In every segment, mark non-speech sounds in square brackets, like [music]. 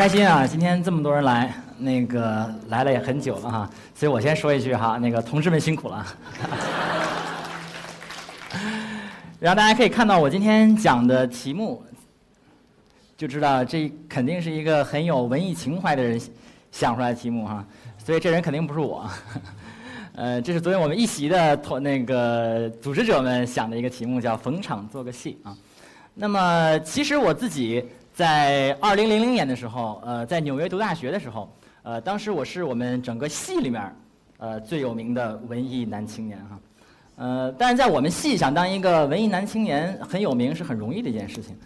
开心啊！今天这么多人来，那个来了也很久了哈，所以我先说一句哈，那个同志们辛苦了。[laughs] 然后大家可以看到我今天讲的题目，就知道这肯定是一个很有文艺情怀的人想出来的题目哈，所以这人肯定不是我。[laughs] 呃，这是昨天我们一席的同那个组织者们想的一个题目，叫“逢场做个戏”啊。那么其实我自己。在二零零零年的时候，呃，在纽约读大学的时候，呃，当时我是我们整个系里面，呃，最有名的文艺男青年哈，呃，但是在我们系想当一个文艺男青年很有名是很容易的一件事情，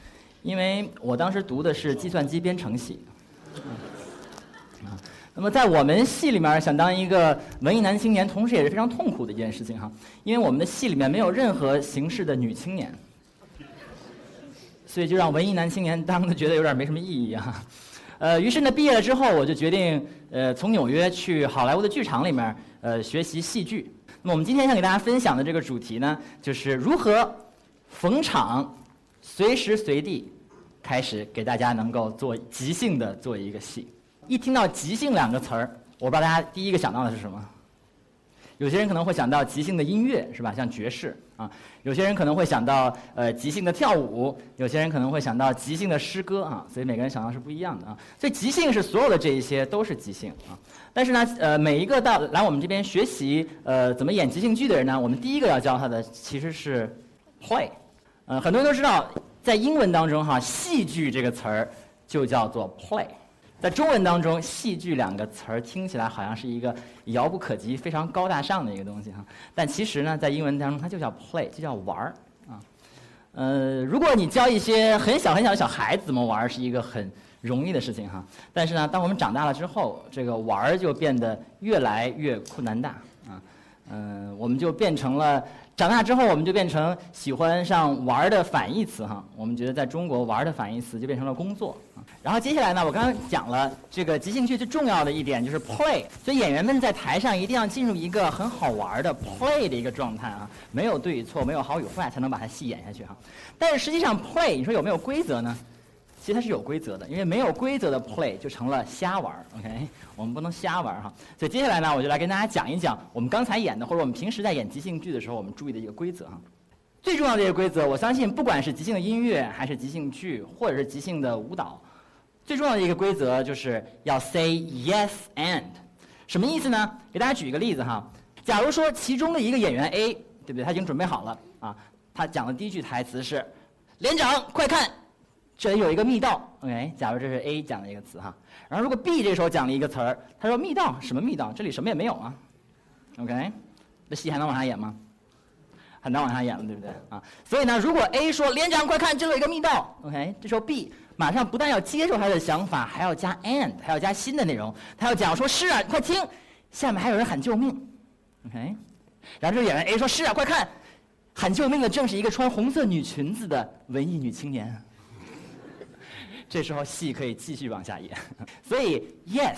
因为我当时读的是计算机编程系，啊，那么在我们系里面想当一个文艺男青年，同时也是非常痛苦的一件事情哈，因为我们的系里面没有任何形式的女青年。所以就让文艺男青年当的觉得有点没什么意义啊，[laughs] 呃，于是呢，毕业了之后，我就决定呃从纽约去好莱坞的剧场里面呃学习戏剧。那我们今天想给大家分享的这个主题呢，就是如何逢场随时随地开始给大家能够做即兴的做一个戏。一听到即兴两个词儿，我不知道大家第一个想到的是什么。有些人可能会想到即兴的音乐，是吧？像爵士啊。有些人可能会想到呃即兴的跳舞，有些人可能会想到即兴的诗歌啊。所以每个人想到是不一样的啊。所以即兴是所有的这一些都是即兴啊。但是呢，呃，每一个到来我们这边学习呃怎么演即兴剧的人呢，我们第一个要教他的其实是 play。呃，很多人都知道，在英文当中哈，戏剧这个词儿就叫做 play。在中文当中，“戏剧”两个词儿听起来好像是一个遥不可及、非常高大上的一个东西哈，但其实呢，在英文当中它就叫 “play”，就叫玩儿啊。呃，如果你教一些很小很小的小孩子怎么玩儿，是一个很容易的事情哈。但是呢，当我们长大了之后，这个玩儿就变得越来越困难大啊。嗯，我们就变成了。长大之后，我们就变成喜欢上玩的反义词哈。我们觉得在中国玩的反义词就变成了工作啊。然后接下来呢，我刚刚讲了这个即兴剧最重要的一点就是 [laughs] play，所以演员们在台上一定要进入一个很好玩的 play 的一个状态啊，没有对与错，没有好与坏，才能把它戏演下去哈。但是实际上 play，你说有没有规则呢？其实它是有规则的，因为没有规则的 play 就成了瞎玩儿，OK？[laughs] 我们不能瞎玩儿哈。所以接下来呢，我就来跟大家讲一讲我们刚才演的，或者我们平时在演即兴剧的时候，我们注意的一个规则哈。最重要的一个规则，我相信不管是即兴的音乐，还是即兴剧，或者是即兴的舞蹈，最重要的一个规则就是要 say yes and。什么意思呢？给大家举一个例子哈。假如说其中的一个演员 A，对不对？他已经准备好了啊，他讲的第一句台词是：“连长，快看。”这里有一个密道，OK。假如这是 A 讲的一个词哈，然后如果 B 这时候讲了一个词儿，他说密道什么密道？这里什么也没有啊，OK。那戏还能往下演吗？很难往下演了，对不对啊？所以呢，如果 A 说连长快看，这里有一个密道，OK。这时候 B 马上不但要接受他的想法，还要加 and，还要加新的内容，他要讲说是啊，快听，下面还有人喊救命，OK。然后这演员 A 说是啊，快看，喊救命的正是一个穿红色女裙子的文艺女青年。这时候戏可以继续往下演，所以 yes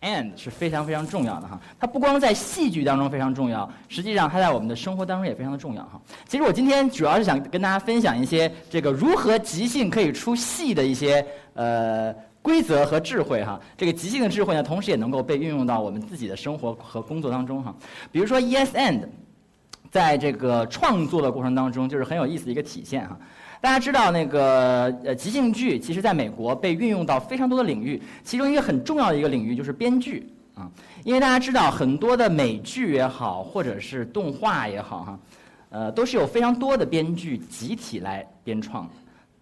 and 是非常非常重要的哈。它不光在戏剧当中非常重要，实际上它在我们的生活当中也非常的重要哈。其实我今天主要是想跟大家分享一些这个如何即兴可以出戏的一些呃规则和智慧哈。这个即兴的智慧呢，同时也能够被运用到我们自己的生活和工作当中哈。比如说 yes and，在这个创作的过程当中就是很有意思的一个体现哈。大家知道那个呃即兴剧，其实在美国被运用到非常多的领域，其中一个很重要的一个领域就是编剧啊。因为大家知道很多的美剧也好，或者是动画也好哈，呃都是有非常多的编剧集体来编创。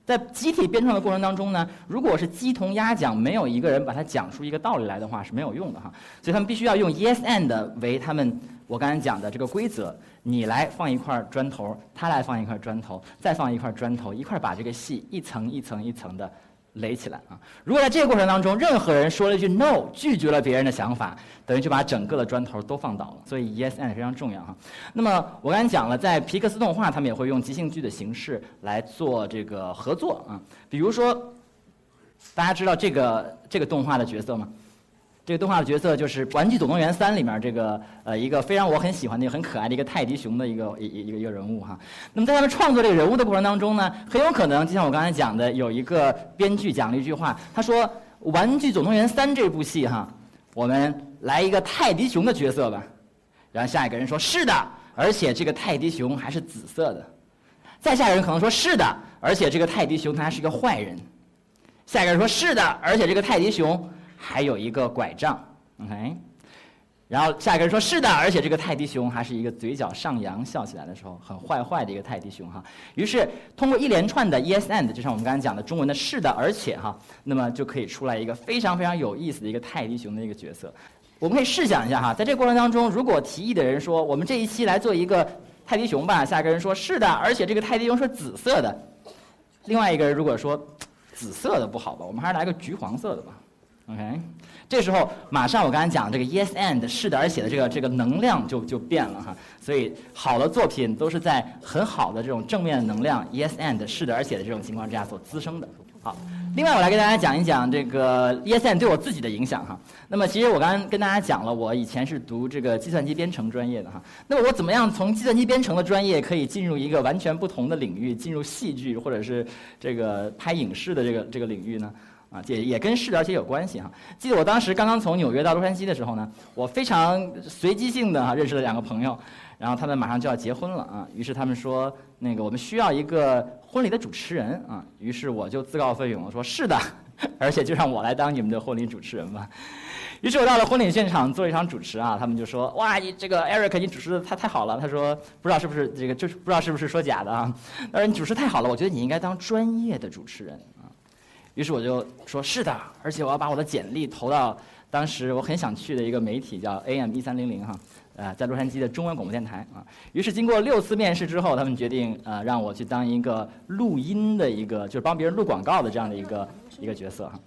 在集体编创的过程当中呢，如果是鸡同鸭讲，没有一个人把它讲出一个道理来的话是没有用的哈。所以他们必须要用 yes and 为他们我刚才讲的这个规则。你来放一块砖头，他来放一块砖头，再放一块砖头，一块把这个戏一层一层一层的垒起来啊！如果在这个过程当中，任何人说了一句 no，拒绝了别人的想法，等于就把整个的砖头都放倒了。所以 yes and 非常重要哈。那么我刚才讲了，在皮克斯动画，他们也会用即兴剧的形式来做这个合作啊。比如说，大家知道这个这个动画的角色吗？这个动画的角色就是《玩具总动员三》里面这个呃一个非常我很喜欢的、很可爱的一个泰迪熊的一个一一个一个人物哈。那么在他们创作这个人物的过程当中呢，很有可能就像我刚才讲的，有一个编剧讲了一句话，他说：“《玩具总动员三》这部戏哈，我们来一个泰迪熊的角色吧。然后下一个人说是的，而且这个泰迪熊还是紫色的。再下一个人可能说是的，而且这个泰迪熊它还是一个坏人。下一个人说是的，而且这个泰迪熊还有一个拐杖。OK。然后下一个人说是的，而且这个泰迪熊还是一个嘴角上扬笑起来的时候很坏坏的一个泰迪熊哈。于是通过一连串的 yes and，就像我们刚才讲的中文的是的，而且哈，那么就可以出来一个非常非常有意思的一个泰迪熊的一个角色。我们可以试想一下哈，在这个过程当中，如果提议的人说我们这一期来做一个泰迪熊吧，下一个人说是的，而且这个泰迪熊是紫色的。另外一个人如果说紫色的不好吧，我们还是来个橘黄色的吧。OK。这时候，马上我刚才讲这个 yes and 是的而且的这个这个能量就就变了哈，所以好的作品都是在很好的这种正面能量 yes and 是的而且的这种情况之下所滋生的。好，另外我来跟大家讲一讲这个 yes and 对我自己的影响哈。那么其实我刚刚跟大家讲了，我以前是读这个计算机编程专业的哈。那么我怎么样从计算机编程的专业可以进入一个完全不同的领域，进入戏剧或者是这个拍影视的这个这个领域呢？啊，也也跟是的而且有关系哈。记得我当时刚刚从纽约到洛杉矶的时候呢，我非常随机性的哈认识了两个朋友，然后他们马上就要结婚了啊，于是他们说那个我们需要一个婚礼的主持人啊，于是我就自告奋勇说是的，[laughs] 而且就让我来当你们的婚礼主持人吧。于是我到了婚礼现场做一场主持啊，他们就说哇，你这个 Eric 你主持的太太好了。他说不知道是不是这个就是不知道是不是说假的啊，他说你主持太好了，我觉得你应该当专业的主持人。于是我就说是的，而且我要把我的简历投到当时我很想去的一个媒体，叫 AM 一三零零哈，呃，在洛杉矶的中文广播电台啊。于是经过六次面试之后，他们决定呃让我去当一个录音的一个，就是帮别人录广告的这样的一个一个角色哈。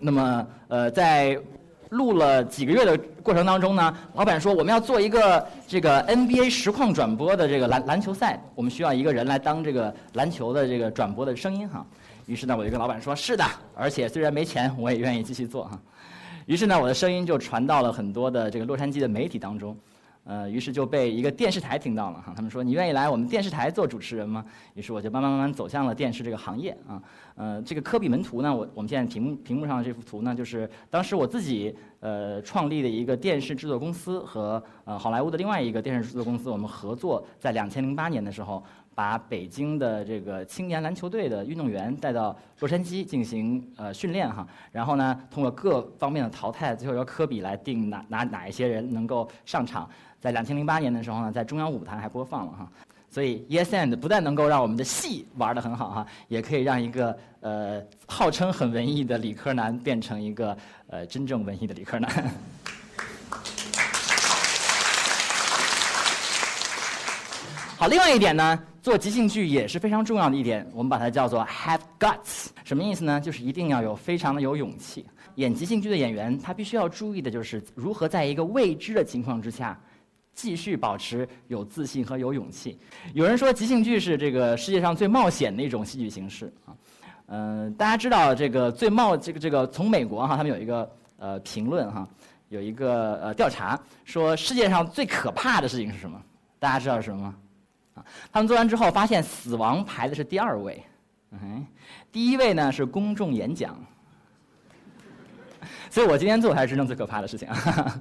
那么呃在录了几个月的过程当中呢，老板说我们要做一个这个 NBA 实况转播的这个篮篮球赛，我们需要一个人来当这个篮球的这个转播的声音哈。于是呢，我就跟老板说：“是的，而且虽然没钱，我也愿意继续做哈。”于是呢，我的声音就传到了很多的这个洛杉矶的媒体当中，呃，于是就被一个电视台听到了哈。他们说：“你愿意来我们电视台做主持人吗？”于是我就慢慢慢慢走向了电视这个行业啊。呃，这个科比门徒呢，我我们现在屏幕屏幕上的这幅图呢，就是当时我自己呃创立的一个电视制作公司和呃好莱坞的另外一个电视制作公司，我们合作在两千零八年的时候。把北京的这个青年篮球队的运动员带到洛杉矶进行呃训练哈，然后呢，通过各方面的淘汰，最后由科比来定哪哪哪一些人能够上场。在两千零八年的时候呢，在中央舞台还播放了哈，所以 Yes and 不但能够让我们的戏玩得很好哈，也可以让一个呃号称很文艺的理科男变成一个呃真正文艺的理科男。[laughs] 好，另外一点呢。做即兴剧也是非常重要的一点，我们把它叫做 have guts，什么意思呢？就是一定要有非常的有勇气。演即兴剧的演员，他必须要注意的就是如何在一个未知的情况之下，继续保持有自信和有勇气。有人说即兴剧是这个世界上最冒险的一种戏剧形式啊，嗯，大家知道这个最冒这个这个从美国哈，他们有一个呃评论哈，有一个呃调查说世界上最可怕的事情是什么？大家知道是什么吗？他们做完之后发现死亡排的是第二位，嗯，第一位呢是公众演讲，所以我今天做才是真正最可怕的事情。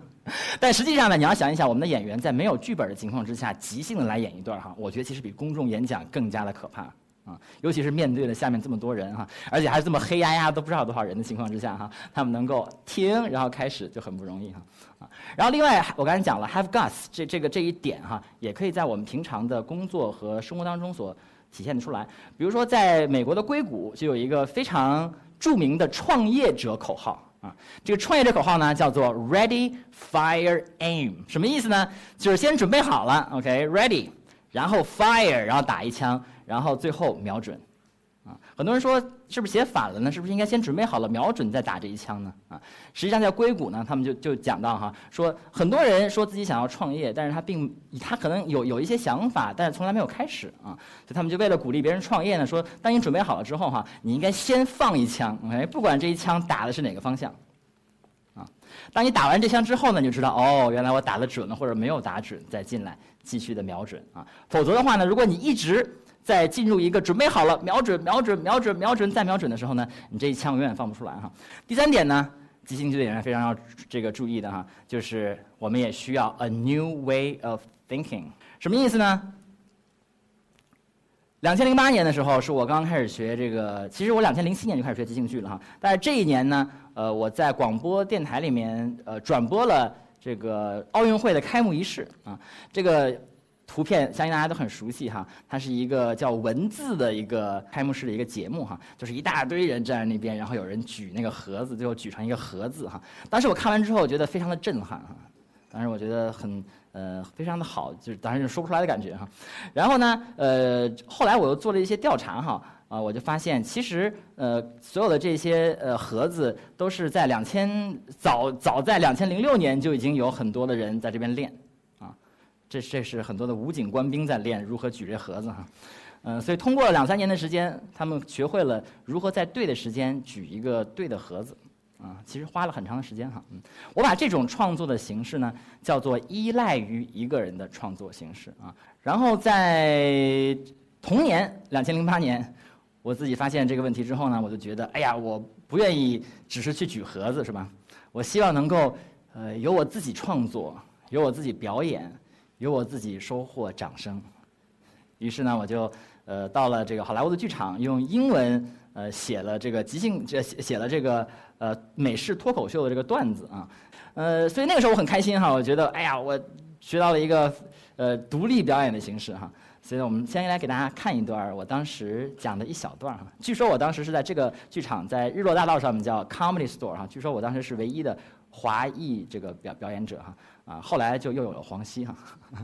[laughs] 但实际上呢，你要想一想，我们的演员在没有剧本的情况之下即兴的来演一段哈，我觉得其实比公众演讲更加的可怕。啊，尤其是面对了下面这么多人哈，而且还是这么黑压压都不知道多少人的情况之下哈，他们能够听然后开始就很不容易哈。啊，然后另外我刚才讲了 have guts 这这个这一点哈，也可以在我们平常的工作和生活当中所体现的出来。比如说，在美国的硅谷就有一个非常著名的创业者口号啊，这个创业者口号呢叫做 Ready Fire Aim，什么意思呢？就是先准备好了，OK，Ready，然后 Fire，然后打一枪，然后最后瞄准。啊，很多人说是不是写反了呢？是不是应该先准备好了瞄准再打这一枪呢？啊，实际上在硅谷呢，他们就就讲到哈，说很多人说自己想要创业，但是他并他可能有有一些想法，但是从来没有开始啊，所以他们就为了鼓励别人创业呢，说当你准备好了之后哈，你应该先放一枪，OK，不管这一枪打的是哪个方向，啊，当你打完这枪之后呢，你就知道哦，原来我打的准了或者没有打准，再进来继续的瞄准啊，否则的话呢，如果你一直在进入一个准备好了，瞄准、瞄准、瞄准、瞄准再瞄准的时候呢，你这一枪永远放不出来哈。第三点呢，即兴剧演员非常要这个注意的哈，就是我们也需要 a new way of thinking。什么意思呢？两千零八年的时候，是我刚刚开始学这个。其实我两千零七年就开始学即兴剧了哈。但是这一年呢，呃，我在广播电台里面呃转播了这个奥运会的开幕仪式啊。这个图片相信大家都很熟悉哈，它是一个叫文字的一个开幕式的一个节目哈，就是一大堆人站在那边，然后有人举那个盒子，最后举成一个盒子哈。当时我看完之后，觉得非常的震撼哈。当时我觉得很。呃，非常的好，就是当然就说不出来的感觉哈。然后呢，呃，后来我又做了一些调查哈，啊，我就发现其实呃，所有的这些呃盒子都是在两千早早在两千零六年就已经有很多的人在这边练，这这是很多的武警官兵在练如何举这盒子哈，嗯，所以通过两三年的时间，他们学会了如何在对的时间举一个对的盒子。啊，其实花了很长的时间哈。嗯，我把这种创作的形式呢，叫做依赖于一个人的创作形式啊。然后在同年，两千零八年，我自己发现这个问题之后呢，我就觉得，哎呀，我不愿意只是去举盒子，是吧？我希望能够，呃，由我自己创作，由我自己表演，由我自己收获掌声。于是呢，我就，呃，到了这个好莱坞的剧场，用英文，呃，写了这个即兴，这写写了这个。呃，美式脱口秀的这个段子啊，呃，所以那个时候我很开心哈，我觉得哎呀，我学到了一个呃独立表演的形式哈，所以我们先来给大家看一段我当时讲的一小段哈。据说我当时是在这个剧场，在日落大道上面叫 Comedy Store 哈，据说我当时是唯一的华裔这个表表演者哈，啊，后来就又有了黄西哈。[laughs]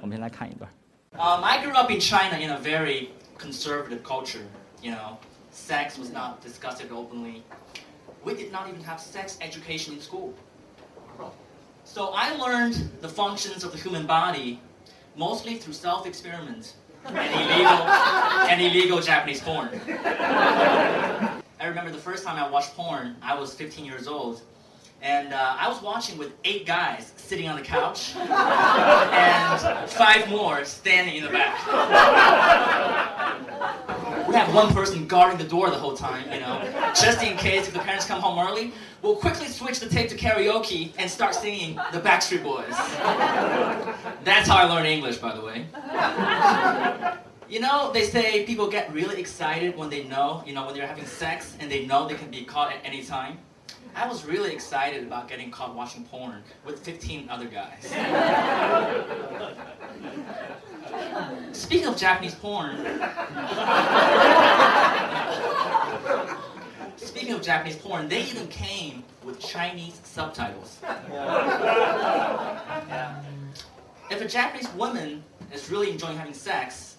我们先来看一段。Um, I grew up in China in a very conservative culture, you know. sex was not discussed openly. We did not even have sex education in school. So I learned the functions of the human body mostly through self-experiment and illegal, [laughs] and illegal Japanese porn. I remember the first time I watched porn, I was 15 years old, and uh, I was watching with eight guys sitting on the couch [laughs] and five more standing in the back. We have one person guarding the door the whole time, you know, just in case if the parents come home early. We'll quickly switch the tape to karaoke and start singing the Backstreet Boys. That's how I learned English, by the way. You know, they say people get really excited when they know, you know, when they're having sex and they know they can be caught at any time. I was really excited about getting caught watching porn with 15 other guys. Speaking of Japanese porn, speaking of Japanese porn, they even came with Chinese subtitles. Yeah. If a Japanese woman is really enjoying having sex,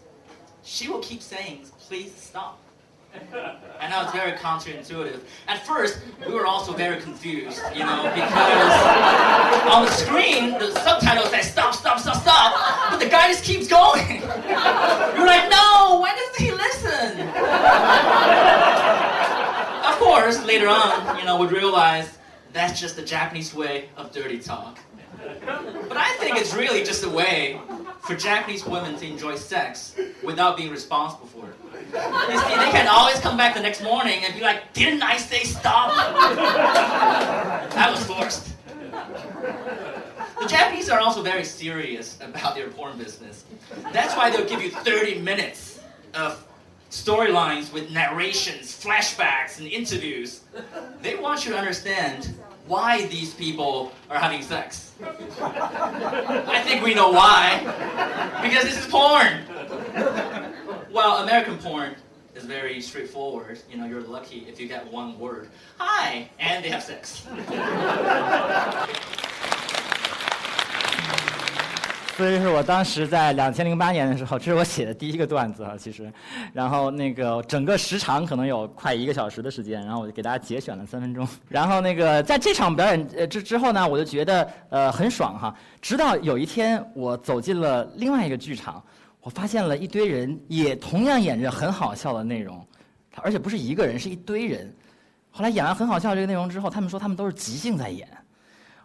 she will keep saying, please stop. [laughs] I know it's very counterintuitive. At first, we were also very confused, you know, because [laughs] on the screen, the subtitles say stop, stop, stop, stop, but the guy just keeps going. [laughs] You're like, no, why doesn't he listen? of course, later on, you know, we realized that's just the Japanese way of dirty talk. But I think it's really just a way for Japanese women to enjoy sex without being responsible for it. You see, they can always come back the next morning and be like, didn't I say stop? I was forced. The Japanese are also very serious about their porn business. That's why they'll give you 30 minutes of storylines with narrations, flashbacks, and interviews. They want you to understand why these people are having sex. I think we know why. Because this is porn. Well, American porn is very straightforward. You know, you're lucky if you get one word. Hi, and they have sex. 所以是我当时在两千零八年的时候，这是我写的第一个段子啊，其实，然后那个整个时长可能有快一个小时的时间，然后我就给大家节选了三分钟。然后那个在这场表演之之后呢，我就觉得呃很爽哈。直到有一天我走进了另外一个剧场。我发现了一堆人也同样演着很好笑的内容，而且不是一个人，是一堆人。后来演完很好笑这个内容之后，他们说他们都是即兴在演。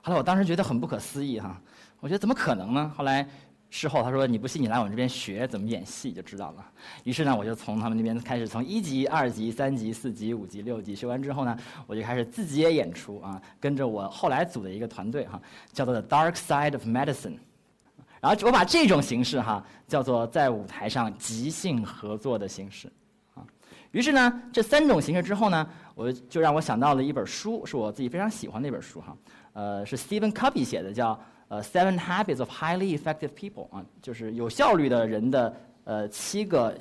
后来我当时觉得很不可思议哈，我觉得怎么可能呢？后来事后他说你不信你来我们这边学怎么演戏就知道了。于是呢，我就从他们那边开始，从一级、二级、三级、四级、五级、六级学完之后呢，我就开始自己也演出啊，跟着我后来组的一个团队哈，叫做 The Dark Side of Medicine。然后我把这种形式哈叫做在舞台上即兴合作的形式。啊于是呢，这三种形式之后呢，我就让我想到了一本书，是我自己非常喜欢的一本书哈，呃，是 Stephen Covey 写的，叫呃《Seven Habits of Highly Effective People》啊，就是有效率的人的呃七个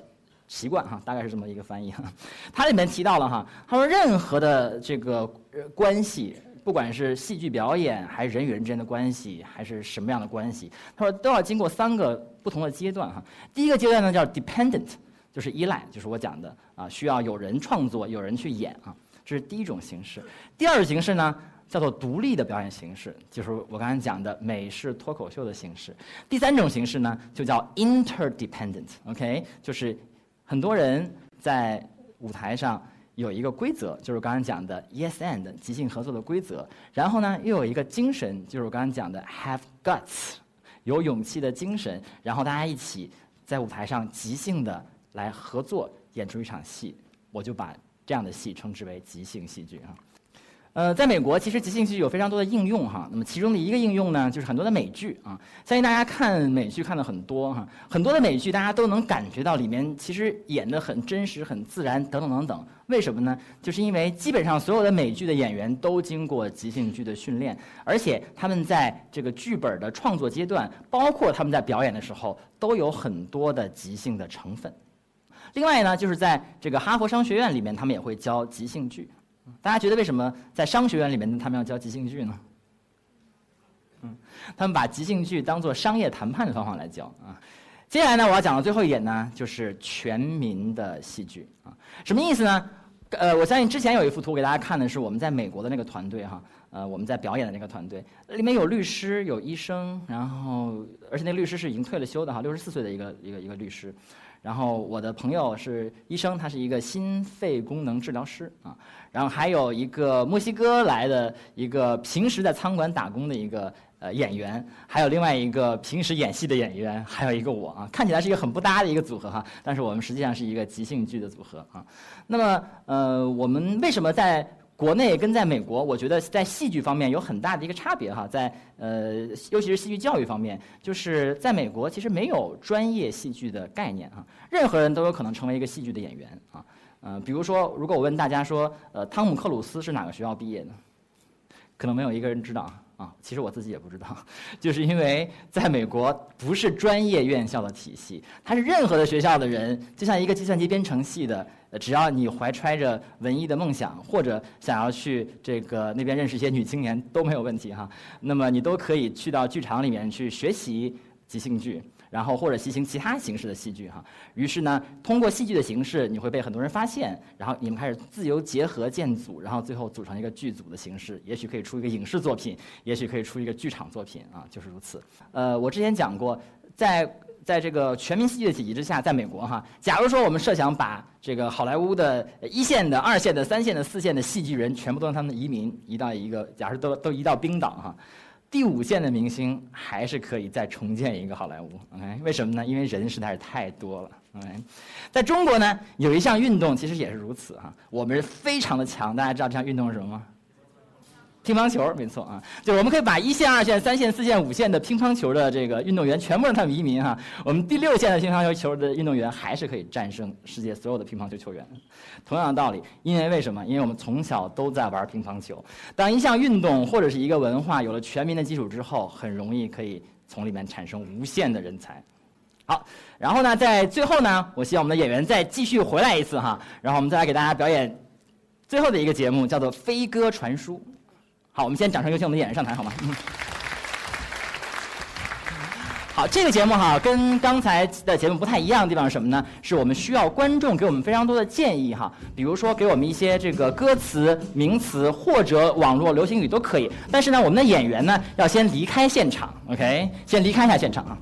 习惯哈，大概是这么一个翻译哈。[laughs] 它里面提到了哈，他说任何的这个关系，不管是戏剧表演，还是人与人之间的关系，还是什么样的关系，他说都要经过三个不同的阶段哈。第一个阶段呢叫 dependent。就是依赖，就是我讲的啊，需要有人创作，有人去演啊，这是第一种形式。第二种形式呢，叫做独立的表演形式，就是我刚才讲的美式脱口秀的形式。第三种形式呢，就叫 interdependent，OK，就是很多人在舞台上有一个规则，就是刚才讲的 yes and 即兴合作的规则，然后呢又有一个精神，就是我刚才讲的 have guts，有勇气的精神，然后大家一起在舞台上即兴的。来合作演出一场戏，我就把这样的戏称之为即兴戏剧啊。呃，在美国，其实即兴剧有非常多的应用哈。那么其中的一个应用呢，就是很多的美剧啊。相信大家看美剧看的很多哈，很多的美剧大家都能感觉到里面其实演的很真实、很自然等等等等。为什么呢？就是因为基本上所有的美剧的演员都经过即兴剧的训练，而且他们在这个剧本的创作阶段，包括他们在表演的时候，都有很多的即兴的成分。另外呢，就是在这个哈佛商学院里面，他们也会教即兴剧。大家觉得为什么在商学院里面他们要教即兴剧呢？嗯，他们把即兴剧当做商业谈判的方法来教啊。接下来呢，我要讲的最后一点呢，就是全民的戏剧啊。什么意思呢？呃，我相信之前有一幅图给大家看的是我们在美国的那个团队哈，呃，我们在表演的那个团队，里面有律师，有医生，然后而且那个律师是已经退了休的哈，六十四岁的一个一个一个律师。然后我的朋友是医生，他是一个心肺功能治疗师啊。然后还有一个墨西哥来的一个平时在餐馆打工的一个呃演员，还有另外一个平时演戏的演员，还有一个我啊。看起来是一个很不搭的一个组合哈，但是我们实际上是一个即兴剧的组合啊。那么呃，我们为什么在？国内跟在美国，我觉得在戏剧方面有很大的一个差别哈，在呃，尤其是戏剧教育方面，就是在美国其实没有专业戏剧的概念啊，任何人都有可能成为一个戏剧的演员啊，呃，比如说，如果我问大家说，呃，汤姆克鲁斯是哪个学校毕业的，可能没有一个人知道。啊，啊其实我自己也不知道，[laughs] 就是因为在美国不是专业院校的体系，它是任何的学校的人，就像一个计算机编程系的，只要你怀揣着文艺的梦想，或者想要去这个那边认识一些女青年都没有问题哈，那么你都可以去到剧场里面去学习即兴剧。然后或者进行其他形式的戏剧哈，于是呢，通过戏剧的形式，你会被很多人发现，然后你们开始自由结合建组，然后最后组成一个剧组的形式，也许可以出一个影视作品，也许可以出一个剧场作品啊，就是如此。呃，我之前讲过，在在这个全民戏剧的体系之下，在美国哈，假如说我们设想把这个好莱坞的一线的、二线的、三线的、四线的戏剧人全部都让他们移民移到一个，假如都都移到冰岛哈。第五线的明星还是可以再重建一个好莱坞，OK？为什么呢？因为人实在是太多了，OK？在中国呢，有一项运动其实也是如此哈，我们是非常的强，大家知道这项运动是什么吗？乒乓球，没错啊，就是我们可以把一线、二线、三线、四线、五线的乒乓球的这个运动员全部让他们移民哈，我们第六线的乒乓球球的运动员还是可以战胜世界所有的乒乓球球员。同样的道理，因为为什么？因为我们从小都在玩乒乓球。当一项运动或者是一个文化有了全民的基础之后，很容易可以从里面产生无限的人才。好，然后呢，在最后呢，我希望我们的演员再继续回来一次哈，然后我们再来给大家表演最后的一个节目，叫做《飞鸽传书》。好，我们先掌声有请我们的演员上台，好吗？嗯。好，这个节目哈，跟刚才的节目不太一样的地方是什么呢？是我们需要观众给我们非常多的建议哈，比如说给我们一些这个歌词、名词或者网络流行语都可以。但是呢，我们的演员呢要先离开现场，OK？先离开一下现场啊。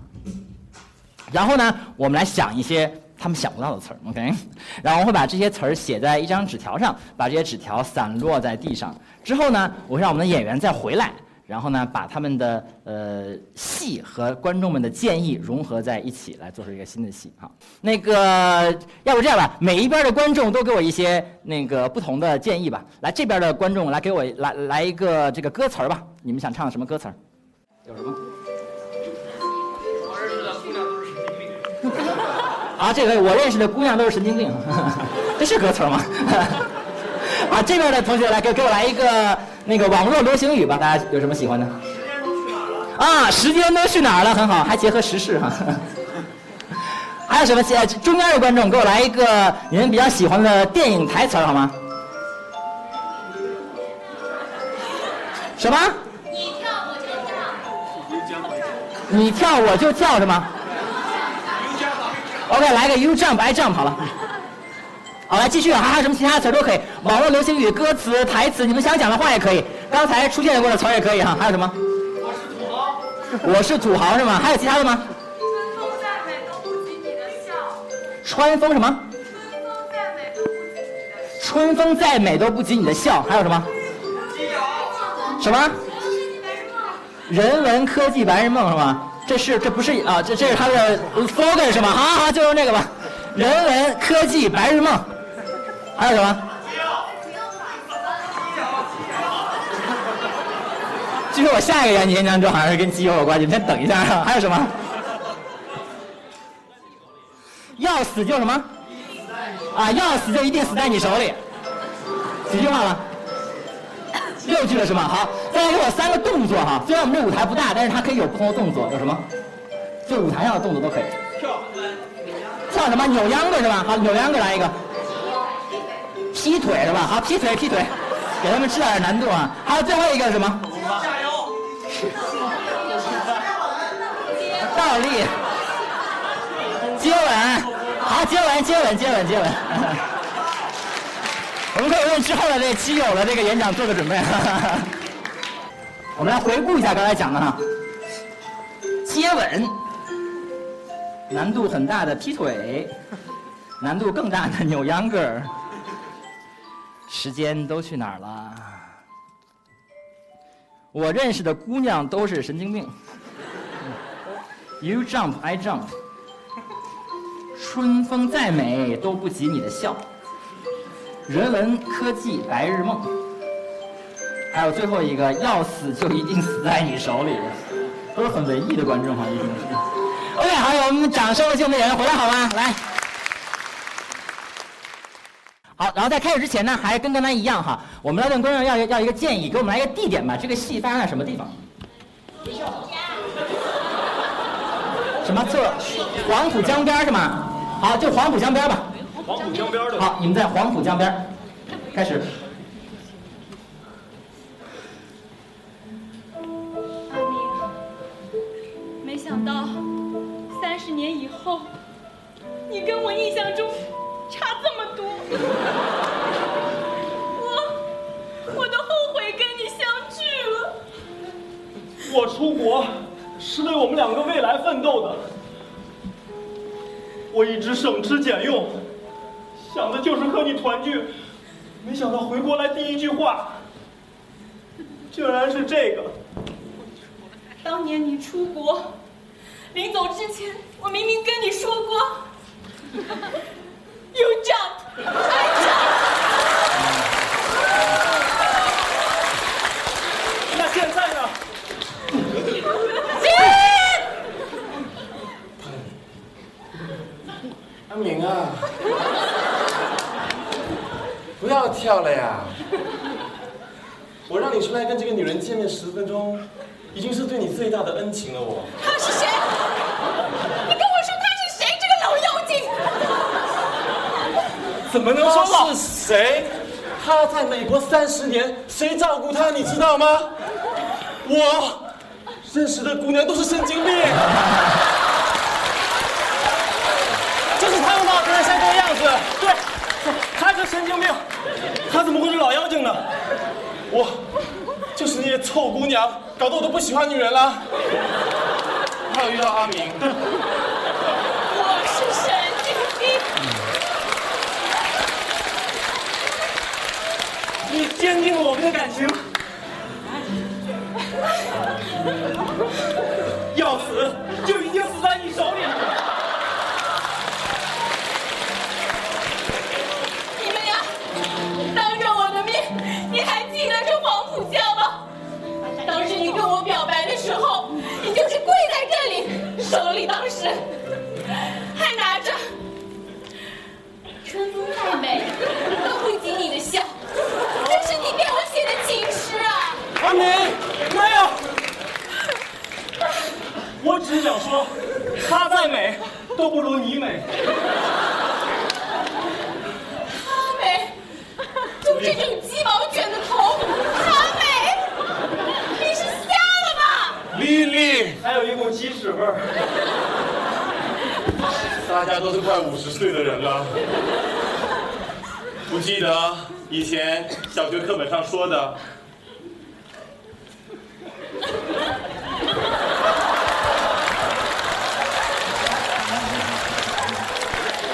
然后呢，我们来想一些他们想不到的词儿，OK？[laughs] 然后我会把这些词儿写在一张纸条上，把这些纸条散落在地上。之后呢，我会让我们的演员再回来，然后呢，把他们的呃戏和观众们的建议融合在一起，来做出一个新的戏啊。那个，要不这样吧，每一边的观众都给我一些那个不同的建议吧。来，这边的观众来给我来来一个这个歌词儿吧，你们想唱什么歌词儿？有什么？啊，这个我认识的姑娘都是神经病，这是歌词儿吗？[laughs] 啊，这边的同学来给给我来一个那个网络流行语吧，大家有什么喜欢的？啊，时间都去哪儿了？很好，还结合时事哈。还有什么？呃，中间的观众给我来一个你们比较喜欢的电影台词好吗？什么？你跳我就跳你跳我就跳是吗？OK，来个 You jump I jump 好了。好，来继续，还有什么其他词儿都可以，网络流行语、歌词、台词，你们想讲的话也可以，刚才出现过的词儿也可以哈。还有什么？我是土豪。我是土豪是吗？还有其他的吗？春风再美都不及你的笑。春风什么？春风再美都不及你的笑。春风再美都不及你的笑。还有什么？什么？人文科技白日梦是吗？这是这不是啊？这这是他的 slogan 是吗？好好，就用这个吧。人文科技白日梦。还有什么？据说我下一个演讲就好像是跟基友有关系，你先等一下啊。还有什么？要死就什么？啊，要死就一定死在你手里。几句话了？六句了是吗？好，再来给我三个动作哈。虽然我们这舞台不大，但是它可以有不同的动作。有什么？就舞台上的动作都可以。跳。跳什么？扭秧歌是吧？好，扭秧歌来一个。劈腿是吧？好，劈腿劈腿，给他们制造点难度啊。还有最后一个是什么？加油！倒立。接吻。好，接吻接吻接吻接吻。[laughs] 我们可以为之后的这基友的这个演讲做个准备。我们来回顾一下刚才讲的哈，接吻，难度很大的劈腿，[laughs] 难度更大的扭秧歌儿，时间都去哪儿了？我认识的姑娘都是神经病。You jump, I jump。春风再美都不及你的笑。人文科技白日梦，还有最后一个，要死就一定死在你手里，都是很文艺的观众哈，一定是。OK，好，有我们掌声有请我们演员回来好吗？来，好，然后在开始之前呢，还跟刚才一样哈，我们来问观众要要一个建议，给我们来一个地点吧，这个戏发生在什么地方？什么侧？黄浦江边是吗？好，就黄浦江边吧。黄浦江边的。好，你们在黄浦江边，开始。你跟我印象中差这么多。我我都后悔跟你相聚了。我出国是为我们两个未来奋斗的，我一直省吃俭用。想的就是和你团聚，没想到回国来第一句话，竟然是这个。当年你出国，临走之前，我明明跟你说过 [laughs] You jump, I jump。那现在呢？[laughs] 阿明啊！不要跳了呀！我让你出来跟这个女人见面十分钟，已经是对你最大的恩情了。我他是谁？你跟我说他是谁？这个老妖精！怎么能说他是谁？他在美国三十年，谁照顾他？你知道吗？我认识的姑娘都是神经病，就是他们把别人像这个样子。对，他是神经病，他怎么会是老妖精呢？我就是那些臭姑娘，搞得我都不喜欢女人了。还有遇到阿明，坚定了我们的感情。要死就已经死在你手里。你们俩当着我的面，你还记得这黄浦江吗？当时你跟我表白的时候，你就是跪在这里，手里当时还拿着“春风太美都会及你的笑”，这是你给我写的情诗啊！阿明，没有，我只想说，她再美都不如你美。她美，就这种鸡毛卷的头，她美，你是瞎了吧？丽丽，还有一股鸡屎味儿。大家都是快五十岁的人了，不记得以前小学课本上说的。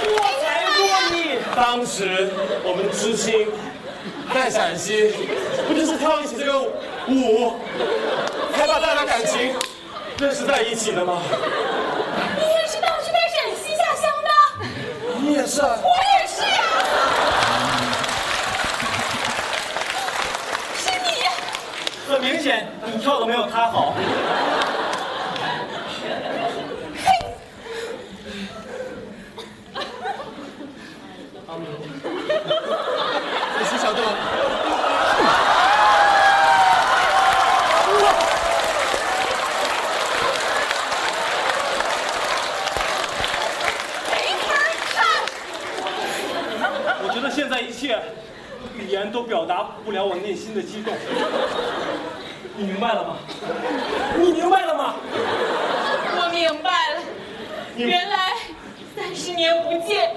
我才过你。当时我们知青在陕西，不就是跳一起这个舞，才把大家感情认识在一起的吗？你也是当时在陕西下乡的，你也是啊。我也是呀、是你。你跳的没有他好。你是小豆。没法看。我觉得现在一切语言都表达不了我内心的激动。你明白了吗？你明白了吗？我明白了，原来三十年不见，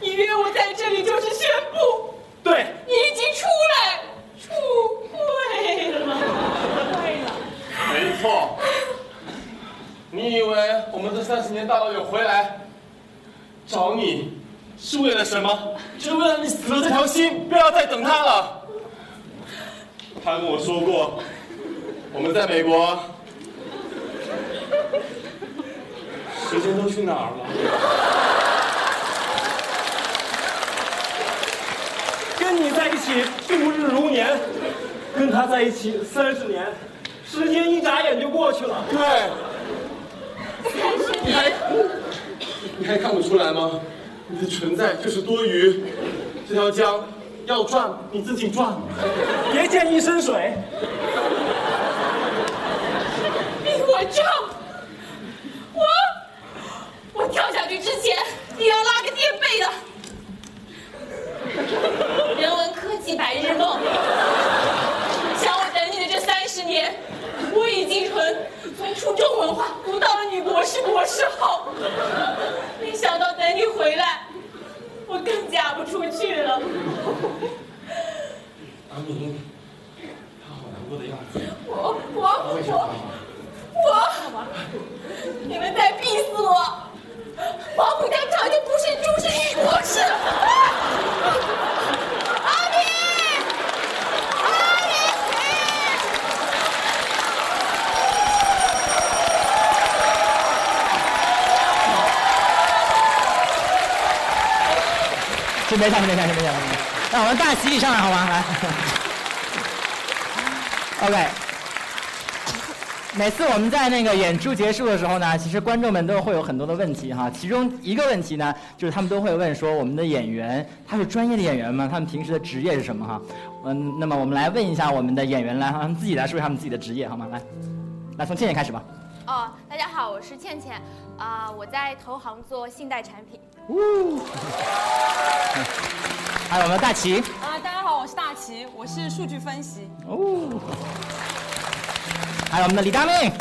你约我在这里就是宣布对，你已经出来出柜了。对了，没错。你以为我们这三十年大老远回来找你，是为了什么？就是为了你死了这条心，不要再等他了。他跟我说过，我们在美国，时间都去哪儿了？跟你在一起度日如年，跟他在一起三十年，时间一眨眼就过去了。对，你还，你还看不出来吗？你的存在就是多余。这条江要转，你自己转。别溅一身水。逼我撞，我我跳下去之前，你要拉个垫背的。人文科技白日梦，想我等你的这三十年，我已经从从初中文化读到了女博士、博士后，没想到等你回来，我更嫁不出去了。阿明，他好难过的样子。我我我我，你们在！黄浦江早就不是猪，是女博士。阿明，阿明，先别上，先别上，先别上，先别上。让我们大齐你上来好吗？来。OK。每次我们在那个演出结束的时候呢，其实观众们都会有很多的问题哈。其中一个问题呢，就是他们都会问说，我们的演员他是专业的演员吗？他们平时的职业是什么哈？嗯，那么我们来问一下我们的演员来，让他们自己来说一下他们自己的职业好吗？来，来从倩倩开始吧。哦，大家好，我是倩倩，啊、我在投行做信贷产品。[laughs] 还有我们大齐。啊，大家好，我是大齐，我是数据分析。哦。还有我们的李大命。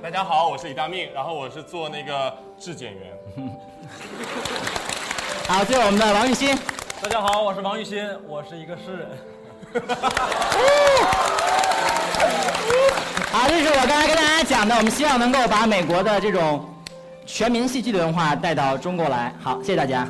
大家好，我是李大命，然后我是做那个质检员。[laughs] 好，最后我们的王玉鑫。大家好，我是王玉鑫，我是一个诗人。[laughs] 好，这是我刚才跟大家讲的，我们希望能够把美国的这种全民戏剧的文化带到中国来。好，谢谢大家。